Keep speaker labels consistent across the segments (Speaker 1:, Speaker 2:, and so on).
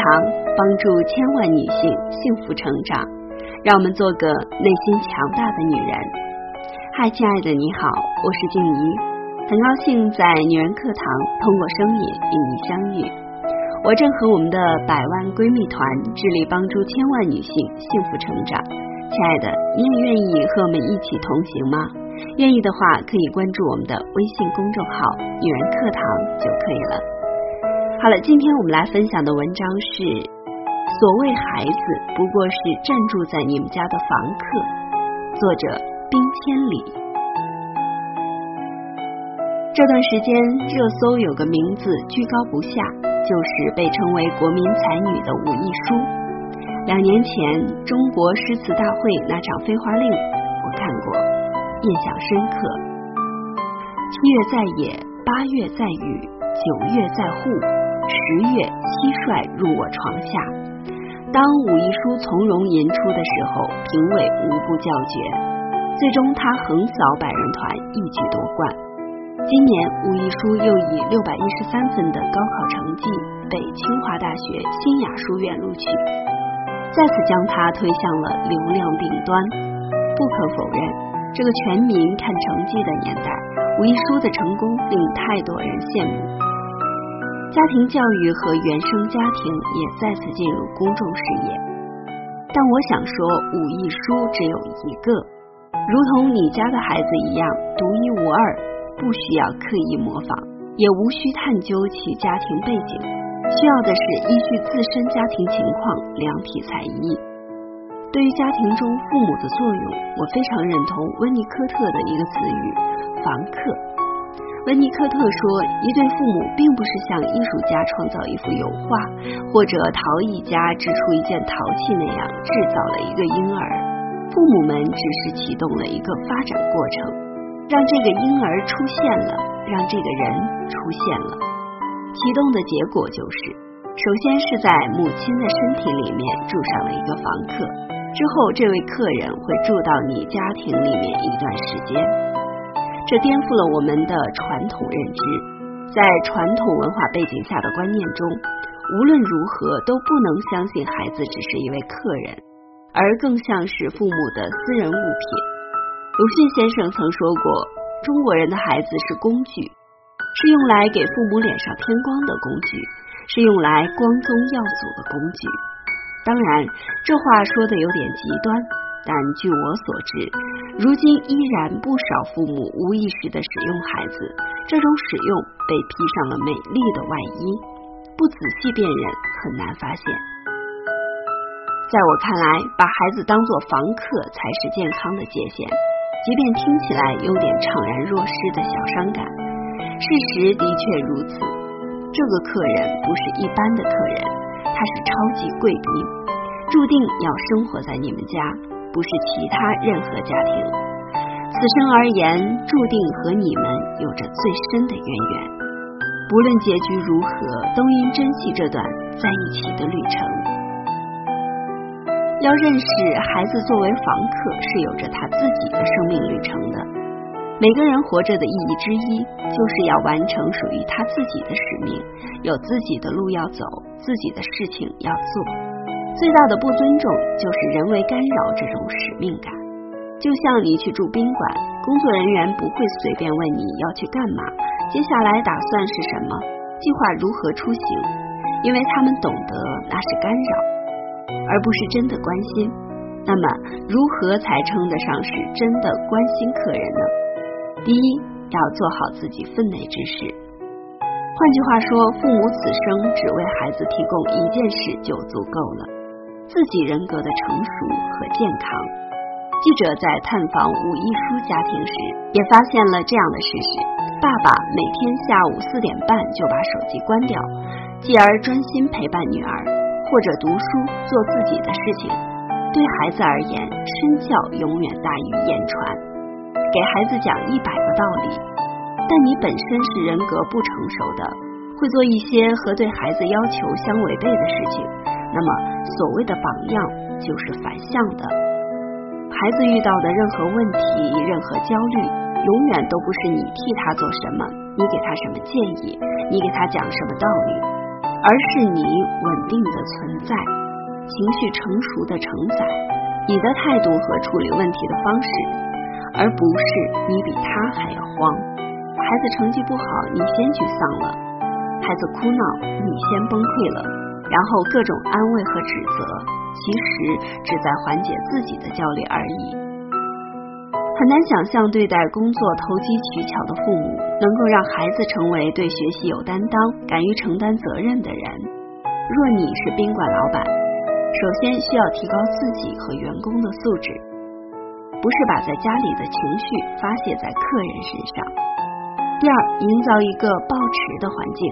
Speaker 1: 堂帮助千万女性幸福成长，让我们做个内心强大的女人。嗨，亲爱的，你好，我是静怡，很高兴在女人课堂通过声音与你相遇。我正和我们的百万闺蜜团致力帮助千万女性幸福成长。亲爱的，你也愿意和我们一起同行吗？愿意的话，可以关注我们的微信公众号“女人课堂”就可以了。好了，今天我们来分享的文章是：所谓孩子不过是暂住在你们家的房客。作者冰千里。这段时间热搜有个名字居高不下，就是被称为国民才女的武亦姝。两年前中国诗词大会那场《飞花令》，我看过，印象深刻。七月在野，八月在雨，九月在户。十月，蟋蟀入我床下。当武亦姝从容吟出的时候，评委无不叫绝。最终，他横扫百人团，一举夺冠。今年，武亦姝又以六百一十三分的高考成绩被清华大学新雅书院录取，再次将他推向了流量顶端。不可否认，这个全民看成绩的年代，武亦姝的成功令太多人羡慕。家庭教育和原生家庭也再次进入公众视野，但我想说，武艺书只有一个，如同你家的孩子一样独一无二，不需要刻意模仿，也无需探究其家庭背景，需要的是依据自身家庭情况量体裁衣。对于家庭中父母的作用，我非常认同温尼科特的一个词语——房客。温尼科特说：“一对父母并不是像艺术家创造一幅油画，或者陶艺家织出一件陶器那样制造了一个婴儿。父母们只是启动了一个发展过程，让这个婴儿出现了，让这个人出现了。启动的结果就是，首先是在母亲的身体里面住上了一个房客，之后这位客人会住到你家庭里面一段时间。”这颠覆了我们的传统认知，在传统文化背景下的观念中，无论如何都不能相信孩子只是一位客人，而更像是父母的私人物品。鲁迅先生曾说过，中国人的孩子是工具，是用来给父母脸上添光的工具，是用来光宗耀祖的工具。当然，这话说的有点极端。但据我所知，如今依然不少父母无意识的使用孩子，这种使用被披上了美丽的外衣，不仔细辨认很难发现。在我看来，把孩子当作房客才是健康的界限，即便听起来有点怅然若失的小伤感，事实的确如此。这个客人不是一般的客人，他是超级贵宾，注定要生活在你们家。不是其他任何家庭，此生而言，注定和你们有着最深的渊源。不论结局如何，都应珍惜这段在一起的旅程。要认识孩子作为房客是有着他自己的生命旅程的。每个人活着的意义之一，就是要完成属于他自己的使命，有自己的路要走，自己的事情要做。最大的不尊重就是人为干扰这种使命感。就像你去住宾馆，工作人员不会随便问你要去干嘛，接下来打算是什么，计划如何出行，因为他们懂得那是干扰，而不是真的关心。那么，如何才称得上是真的关心客人呢？第一，要做好自己分内之事。换句话说，父母此生只为孩子提供一件事就足够了。自己人格的成熟和健康。记者在探访武亦姝家庭时，也发现了这样的事实：爸爸每天下午四点半就把手机关掉，继而专心陪伴女儿，或者读书做自己的事情。对孩子而言，身教永远大于言传。给孩子讲一百个道理，但你本身是人格不成熟的，会做一些和对孩子要求相违背的事情。那么，所谓的榜样就是反向的。孩子遇到的任何问题、任何焦虑，永远都不是你替他做什么，你给他什么建议，你给他讲什么道理。而是你稳定的存在，情绪成熟的承载，你的态度和处理问题的方式，而不是你比他还要慌。孩子成绩不好，你先沮丧了；孩子哭闹，你先崩溃了。然后各种安慰和指责，其实只在缓解自己的焦虑而已。很难想象对待工作投机取巧的父母，能够让孩子成为对学习有担当、敢于承担责任的人。若你是宾馆老板，首先需要提高自己和员工的素质，不是把在家里的情绪发泄在客人身上。第二，营造一个抱持的环境。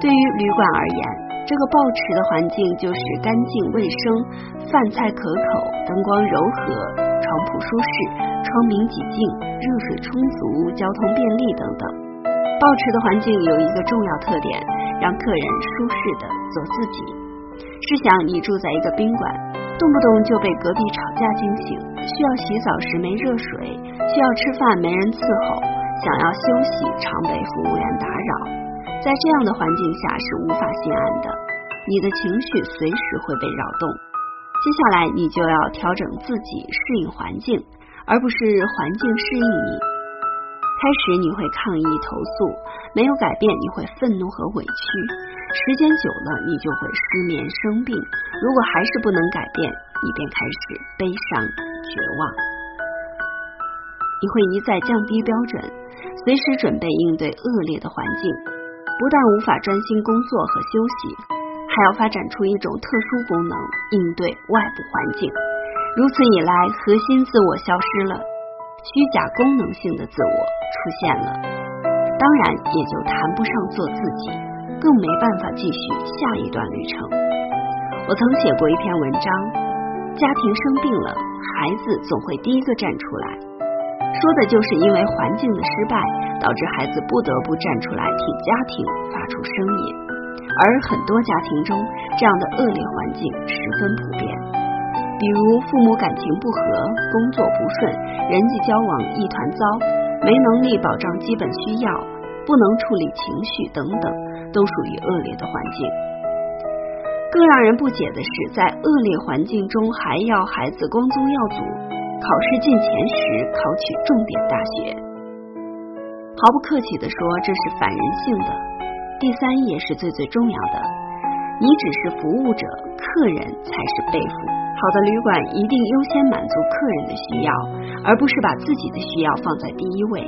Speaker 1: 对于旅馆而言。这个抱持的环境就是干净卫生、饭菜可口、灯光柔和、床铺舒适、窗明几净、热水充足、交通便利等等。抱持的环境有一个重要特点，让客人舒适的做自己。试想你住在一个宾馆，动不动就被隔壁吵架惊醒，需要洗澡时没热水，需要吃饭没人伺候，想要休息常被服务员打扰。在这样的环境下是无法心安的，你的情绪随时会被扰动。接下来你就要调整自己，适应环境，而不是环境适应你。开始你会抗议投诉，没有改变你会愤怒和委屈，时间久了你就会失眠生病。如果还是不能改变，你便开始悲伤绝望。你会一再降低标准，随时准备应对恶劣的环境。不但无法专心工作和休息，还要发展出一种特殊功能应对外部环境。如此一来，核心自我消失了，虚假功能性的自我出现了，当然也就谈不上做自己，更没办法继续下一段旅程。我曾写过一篇文章，家庭生病了，孩子总会第一个站出来。说的就是因为环境的失败，导致孩子不得不站出来替家庭发出声音。而很多家庭中，这样的恶劣环境十分普遍，比如父母感情不和、工作不顺、人际交往一团糟、没能力保障基本需要、不能处理情绪等等，都属于恶劣的环境。更让人不解的是，在恶劣环境中还要孩子光宗耀祖。考试进前十，考取重点大学。毫不客气的说，这是反人性的。第三也是最最重要的，你只是服务者，客人才是被服。好的旅馆一定优先满足客人的需要，而不是把自己的需要放在第一位。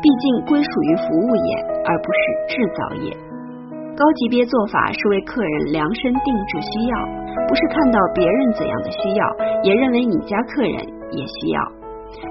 Speaker 1: 毕竟归属于服务业，而不是制造业。高级别做法是为客人量身定制需要，不是看到别人怎样的需要，也认为你家客人。也需要，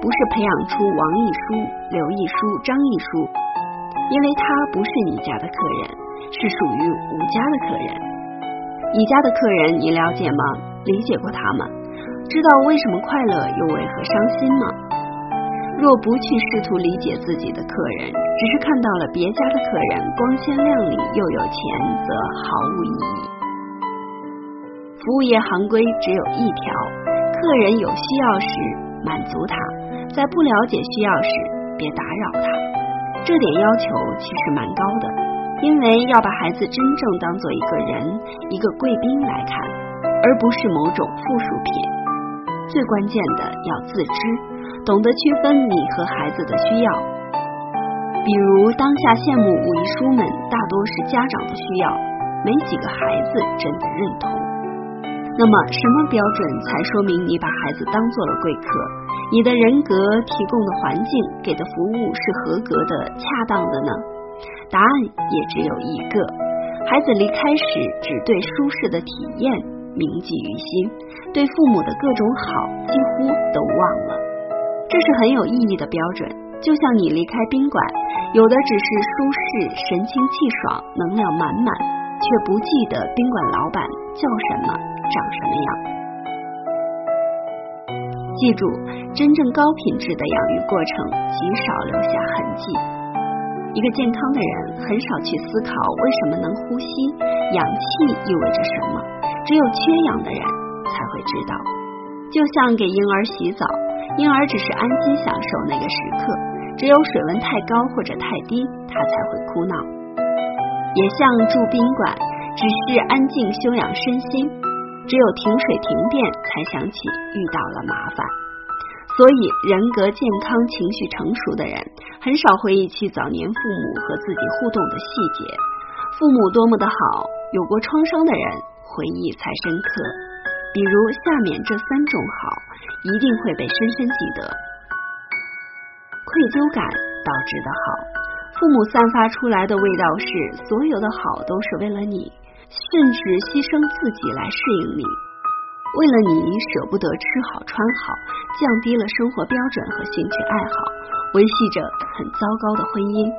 Speaker 1: 不是培养出王一书、刘一书、张一书，因为他不是你家的客人，是属于吴家的客人。你家的客人你了解吗？理解过他们，知道为什么快乐又为何伤心吗？若不去试图理解自己的客人，只是看到了别家的客人光鲜亮丽又有钱，则毫无意义。服务业行规只有一条。个人有需要时满足他，在不了解需要时别打扰他。这点要求其实蛮高的，因为要把孩子真正当做一个人、一个贵宾来看，而不是某种附属品。最关键的要自知，懂得区分你和孩子的需要。比如当下羡慕五一书们，大多是家长的需要，没几个孩子真的认同。那么，什么标准才说明你把孩子当做了贵客？你的人格提供的环境给的服务是合格的、恰当的呢？答案也只有一个：孩子离开时只对舒适的体验铭记于心，对父母的各种好几乎都忘了。这是很有意义的标准。就像你离开宾馆，有的只是舒适、神清气爽、能量满满，却不记得宾馆老板叫什么。长什么样？记住，真正高品质的养育过程极少留下痕迹。一个健康的人很少去思考为什么能呼吸，氧气意味着什么。只有缺氧的人才会知道。就像给婴儿洗澡，婴儿只是安心享受那个时刻。只有水温太高或者太低，他才会哭闹。也像住宾馆。只是安静休养身心。只有停水停电，才想起遇到了麻烦。所以，人格健康、情绪成熟的人，很少回忆起早年父母和自己互动的细节。父母多么的好，有过创伤的人回忆才深刻。比如下面这三种好，一定会被深深记得。愧疚感导致的好，父母散发出来的味道是，所有的好都是为了你，甚至牺牲自己来适应你。为了你舍不得吃好穿好，降低了生活标准和兴趣爱好，维系着很糟糕的婚姻。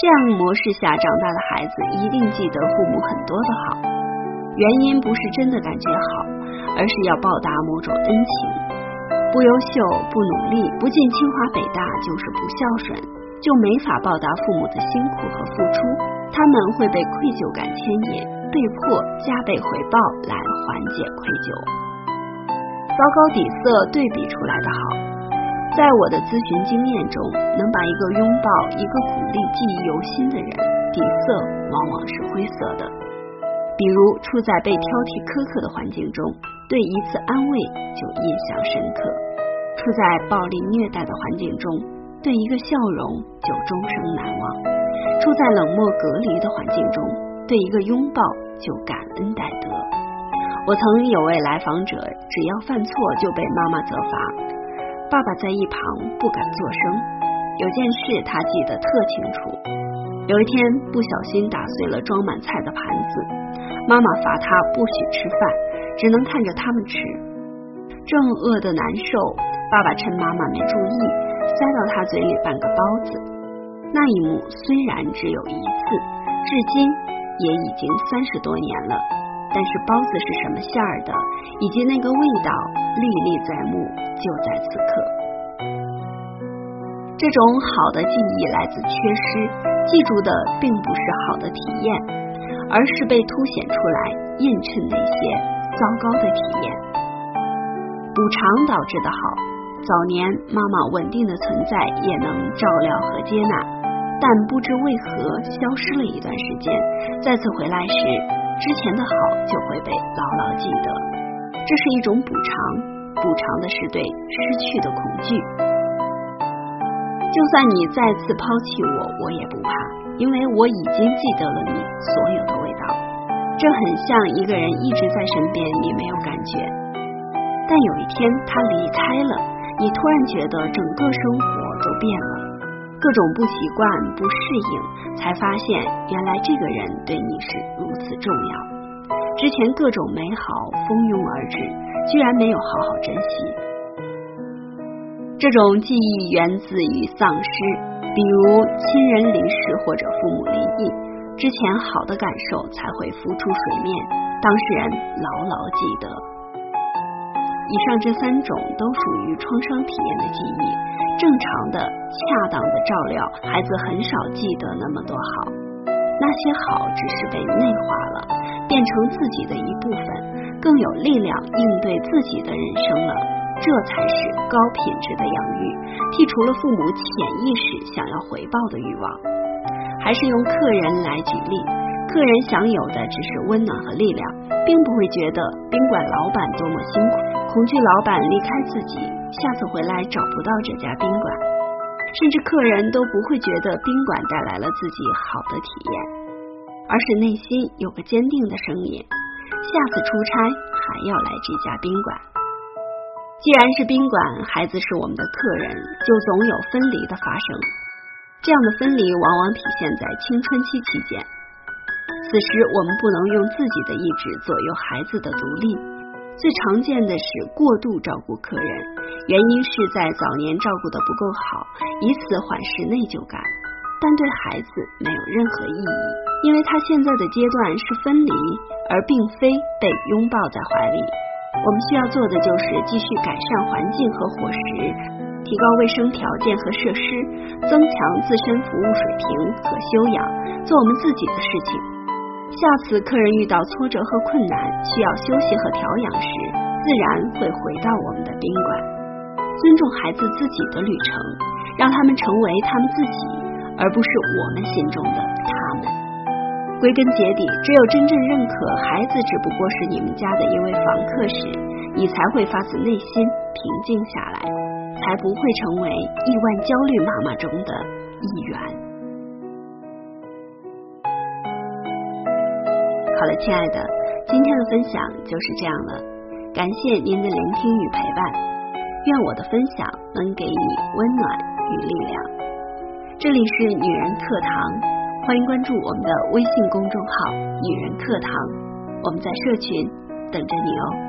Speaker 1: 这样模式下长大的孩子一定记得父母很多的好，原因不是真的感觉好，而是要报答某种恩情。不优秀、不努力、不进清华北大就是不孝顺，就没法报答父母的辛苦和付出，他们会被愧疚感牵引。被迫加倍回报来缓解愧疚，糟糕底色对比出来的好。在我的咨询经验中，能把一个拥抱、一个鼓励记忆犹新的人，底色往往是灰色的。比如处在被挑剔苛刻的环境中，对一次安慰就印象深刻；处在暴力虐待的环境中，对一个笑容就终生难忘；处在冷漠隔离的环境中，对一个拥抱。就感恩戴德。我曾有位来访者，只要犯错就被妈妈责罚，爸爸在一旁不敢作声。有件事他记得特清楚，有一天不小心打碎了装满菜的盘子，妈妈罚他不许吃饭，只能看着他们吃。正饿得难受，爸爸趁妈妈没注意，塞到他嘴里半个包子。那一幕虽然只有一次，至今。也已经三十多年了，但是包子是什么馅儿的，以及那个味道历历在目，就在此刻。这种好的记忆来自缺失，记住的并不是好的体验，而是被凸显出来映衬那些糟糕的体验。补偿导致的好，早年妈妈稳定的存在也能照料和接纳。但不知为何消失了一段时间，再次回来时，之前的好就会被牢牢记得。这是一种补偿，补偿的是对失去的恐惧。就算你再次抛弃我，我也不怕，因为我已经记得了你所有的味道。这很像一个人一直在身边，你没有感觉，但有一天他离开了，你突然觉得整个生活都变了。各种不习惯、不适应，才发现原来这个人对你是如此重要。之前各种美好蜂拥而至，居然没有好好珍惜。这种记忆源自于丧失，比如亲人离世或者父母离异，之前好的感受才会浮出水面，当事人牢牢记得。以上这三种都属于创伤体验的记忆。正常的、恰当的照料，孩子很少记得那么多好。那些好只是被内化了，变成自己的一部分，更有力量应对自己的人生了。这才是高品质的养育，剔除了父母潜意识想要回报的欲望。还是用客人来举例，客人享有的只是温暖和力量，并不会觉得宾馆老板多么辛苦，恐惧老板离开自己。下次回来找不到这家宾馆，甚至客人都不会觉得宾馆带来了自己好的体验，而是内心有个坚定的声音：下次出差还要来这家宾馆。既然是宾馆，孩子是我们的客人，就总有分离的发生。这样的分离往往体现在青春期期间，此时我们不能用自己的意志左右孩子的独立。最常见的是过度照顾客人，原因是在早年照顾的不够好，以此缓释内疚感，但对孩子没有任何意义，因为他现在的阶段是分离，而并非被拥抱在怀里。我们需要做的就是继续改善环境和伙食，提高卫生条件和设施，增强自身服务水平和修养，做我们自己的事情。下次客人遇到挫折和困难，需要休息和调养时，自然会回到我们的宾馆。尊重孩子自己的旅程，让他们成为他们自己，而不是我们心中的他们。归根结底，只有真正认可孩子只不过是你们家的一位房客时，你才会发自内心平静下来，才不会成为亿万焦虑妈妈中的一员。好了，亲爱的，今天的分享就是这样了，感谢您的聆听与陪伴，愿我的分享能给你温暖与力量。这里是女人课堂。欢迎关注我们的微信公众号“女人课堂”，我们在社群等着你哦。